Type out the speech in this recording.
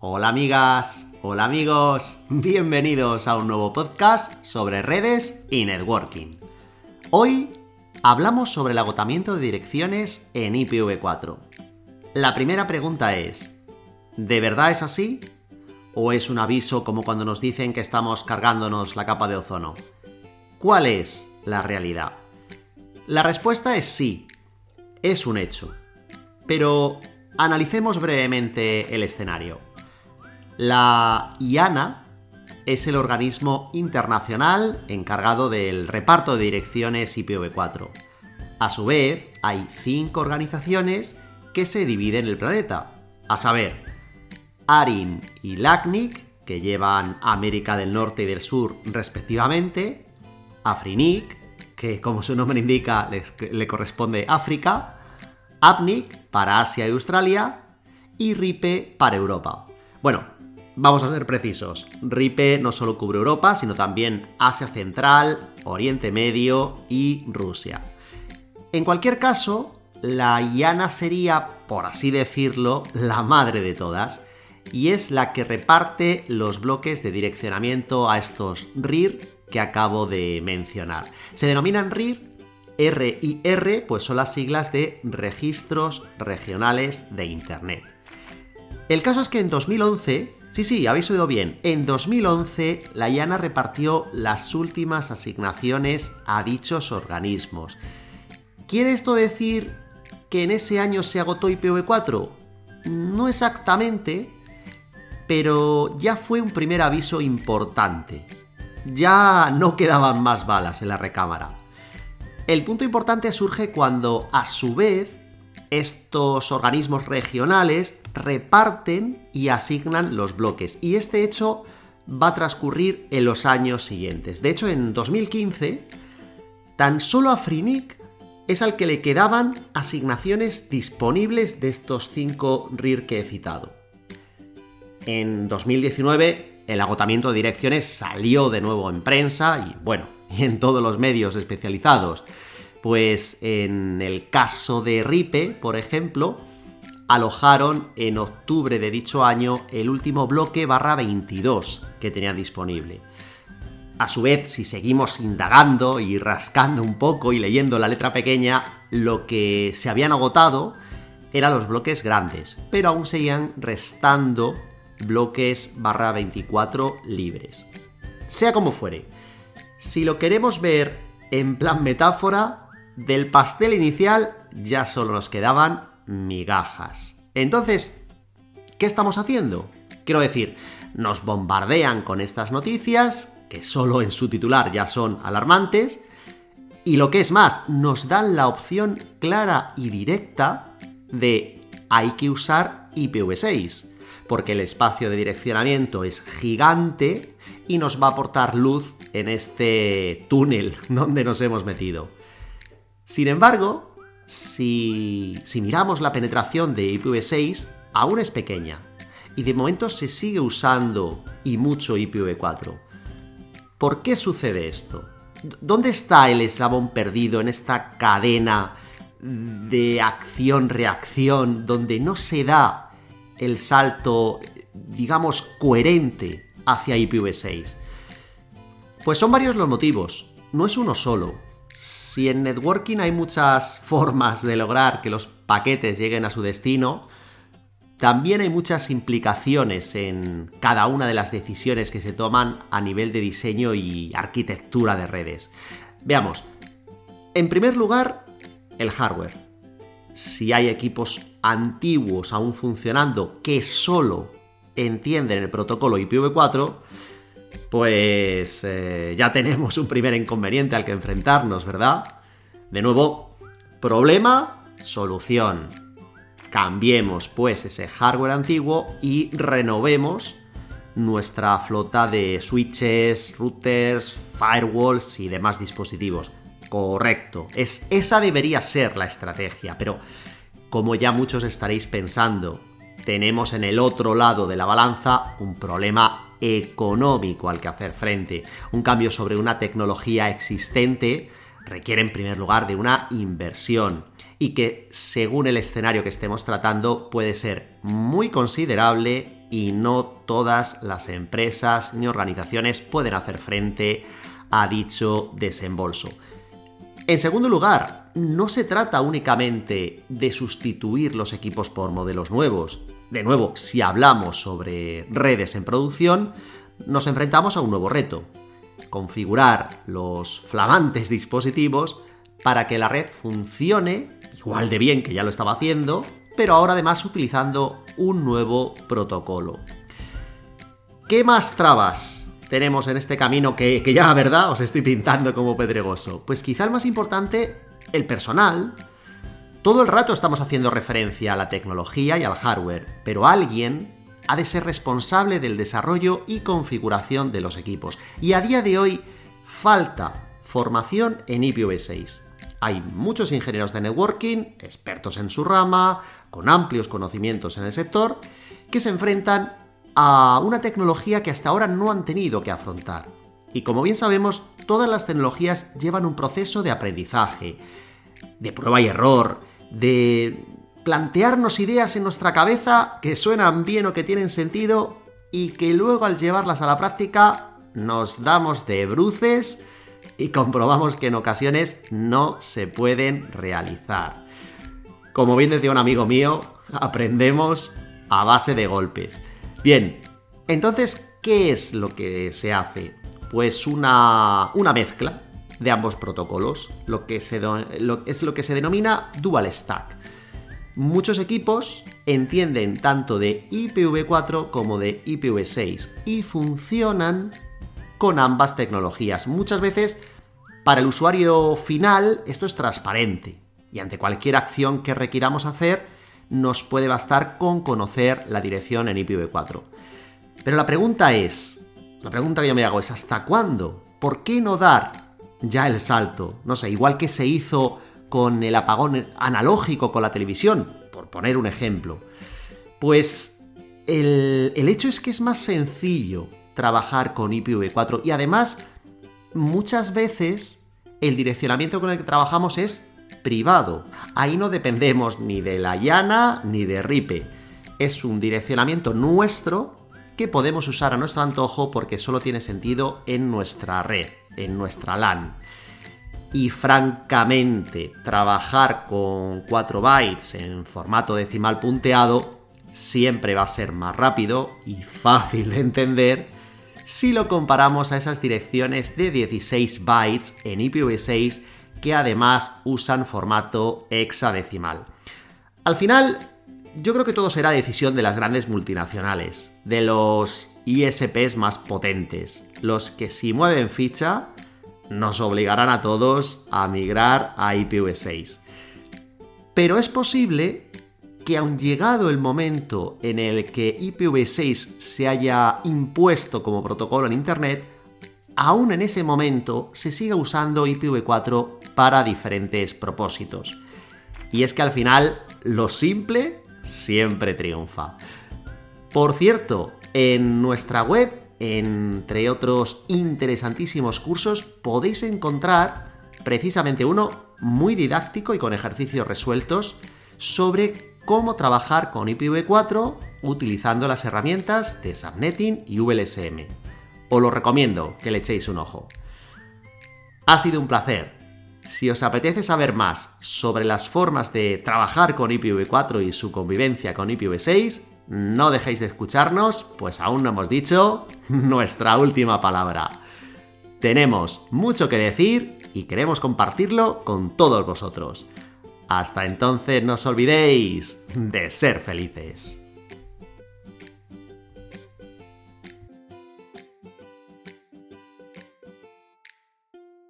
Hola amigas, hola amigos, bienvenidos a un nuevo podcast sobre redes y networking. Hoy hablamos sobre el agotamiento de direcciones en IPv4. La primera pregunta es, ¿de verdad es así? ¿O es un aviso como cuando nos dicen que estamos cargándonos la capa de ozono? ¿Cuál es la realidad? La respuesta es sí, es un hecho. Pero analicemos brevemente el escenario. La IANA es el organismo internacional encargado del reparto de direcciones IPv4. A su vez, hay cinco organizaciones que se dividen el planeta, a saber, ARIN y LACNIC, que llevan América del Norte y del Sur respectivamente, AFRINIC, que como su nombre indica le corresponde África, APNIC para Asia y Australia y RIPE para Europa. Bueno, Vamos a ser precisos, RIPE no solo cubre Europa, sino también Asia Central, Oriente Medio y Rusia. En cualquier caso, la IANA sería, por así decirlo, la madre de todas, y es la que reparte los bloques de direccionamiento a estos RIR que acabo de mencionar. Se denominan RIR R y R, pues son las siglas de Registros Regionales de Internet. El caso es que en 2011 Sí, sí, habéis oído bien. En 2011, la IANA repartió las últimas asignaciones a dichos organismos. ¿Quiere esto decir que en ese año se agotó IPv4? No exactamente, pero ya fue un primer aviso importante. Ya no quedaban más balas en la recámara. El punto importante surge cuando, a su vez, estos organismos regionales reparten y asignan los bloques. Y este hecho va a transcurrir en los años siguientes. De hecho, en 2015, tan solo a Frinic es al que le quedaban asignaciones disponibles de estos cinco RIR que he citado. En 2019, el agotamiento de direcciones salió de nuevo en prensa y, bueno, en todos los medios especializados. Pues en el caso de RIPE, por ejemplo, alojaron en octubre de dicho año el último bloque barra 22 que tenía disponible. A su vez, si seguimos indagando y rascando un poco y leyendo la letra pequeña, lo que se habían agotado eran los bloques grandes, pero aún seguían restando bloques barra 24 libres. Sea como fuere, si lo queremos ver en plan metáfora, del pastel inicial ya solo nos quedaban migajas. Entonces, ¿qué estamos haciendo? Quiero decir, nos bombardean con estas noticias, que solo en su titular ya son alarmantes, y lo que es más, nos dan la opción clara y directa de hay que usar IPv6, porque el espacio de direccionamiento es gigante y nos va a aportar luz en este túnel donde nos hemos metido. Sin embargo, si, miramos la penetración de IPv6, aún es pequeña. Y de momento se sigue usando y mucho IPv4. ¿Por qué sucede esto? ¿Dónde está el eslabón perdido en esta cadena de acción-reacción donde no se da el salto, digamos, coherente hacia IPv6? Pues son varios los motivos, no es uno solo. Si en networking hay muchas formas de lograr que los paquetes lleguen a su destino, también hay muchas implicaciones en cada una de las decisiones que se toman a nivel de diseño y arquitectura de redes. Veamos, en primer lugar, el hardware. Si hay equipos antiguos aún funcionando que solo entienden el protocolo IPv4, pues eh, ya tenemos un primer inconveniente al que enfrentarnos, ¿verdad? De nuevo, problema, solución. Cambiemos pues ese hardware antiguo y renovemos nuestra flota de switches, routers, firewalls y demás dispositivos. Correcto, es, esa debería ser la estrategia, pero como ya muchos estaréis pensando, tenemos en el otro lado de la balanza un problema económico al que hacer frente. Un cambio sobre una tecnología existente requiere en primer lugar de una inversión. y que según el escenario que estemos tratando puede ser muy considerable y no todas las empresas ni organizaciones pueden hacer frente a dicho desembolso. En segundo lugar, no se trata únicamente de sustituir los equipos por modelos nuevos. De nuevo, si hablamos sobre redes en producción, nos enfrentamos a un nuevo reto. Configurar los flamantes dispositivos para que la red funcione igual de bien que ya lo estaba haciendo, pero ahora además utilizando un nuevo protocolo. ¿Qué más trabas tenemos en este camino que, ya, verdad, os estoy pintando como pedregoso? Pues quizá el más importante, el personal. Todo el rato estamos haciendo referencia a la tecnología y al hardware, pero alguien ha de ser responsable del desarrollo y configuración de los equipos. Y a día de hoy falta formación en IPv6. Hay muchos ingenieros de networking, expertos en su rama, con amplios conocimientos en el sector, que se enfrentan a una tecnología que hasta ahora no han tenido que afrontar. Y como bien sabemos, todas las tecnologías llevan un proceso de aprendizaje, de prueba y error, de plantearnos ideas en nuestra cabeza que suenan bien o que tienen sentido y que luego al llevarlas a la práctica nos damos de bruces y comprobamos que en ocasiones no se pueden realizar. Como bien decía un amigo mío, aprendemos a base de golpes. Bien, entonces, ¿qué es lo que se hace? Pues una, una mezcla de ambos protocolos, lo que se es lo que se denomina dual stack. Muchos equipos entienden tanto de IPv4 como de IPv6 y funcionan con ambas tecnologías. Muchas veces, para el usuario final, esto es transparente y ante cualquier acción que requiramos hacer, nos puede bastar con conocer la dirección en IPv4. Pero la pregunta es, la pregunta que yo me hago es, ¿hasta cuándo? ¿Por qué no dar ya el salto? No sé, igual que se hizo con el apagón analógico con la televisión, por poner un ejemplo. Pues el, el hecho es que es más sencillo trabajar con IPv4 y además muchas veces el direccionamiento con el que trabajamos es privado. Ahí no dependemos ni de la llana ni de RIPE. Es un direccionamiento nuestro que podemos usar a nuestro antojo porque solo tiene sentido en nuestra red, en nuestra LAN. Y francamente, trabajar con 4 bytes en formato decimal punteado siempre va a ser más rápido y fácil de entender si lo comparamos a esas direcciones de 16 bytes en IPv6 que además usan formato hexadecimal. Al final, yo creo que todo será decisión de las grandes multinacionales, de los ISPs más potentes, los que si mueven ficha nos obligarán a todos a migrar a IPv6. Pero es posible que aun llegado el momento en el que IPv6 se haya impuesto como protocolo en Internet, aún en ese momento se siga usando IPv4 para diferentes propósitos. Y es que al final lo simple siempre triunfa. Por cierto, en nuestra web, entre otros interesantísimos cursos, podéis encontrar precisamente uno muy didáctico y con ejercicios resueltos sobre cómo trabajar con IPv4 utilizando las herramientas de Subnetting y VLSM. Os lo recomiendo que le echéis un ojo. Ha sido un placer. Si os apetece saber más sobre las formas de trabajar con IPv4 y su convivencia con IPv6, no dejéis de escucharnos, pues aún no hemos dicho nuestra última palabra. Tenemos mucho que decir y queremos compartirlo con todos vosotros. Hasta entonces no os olvidéis de ser felices.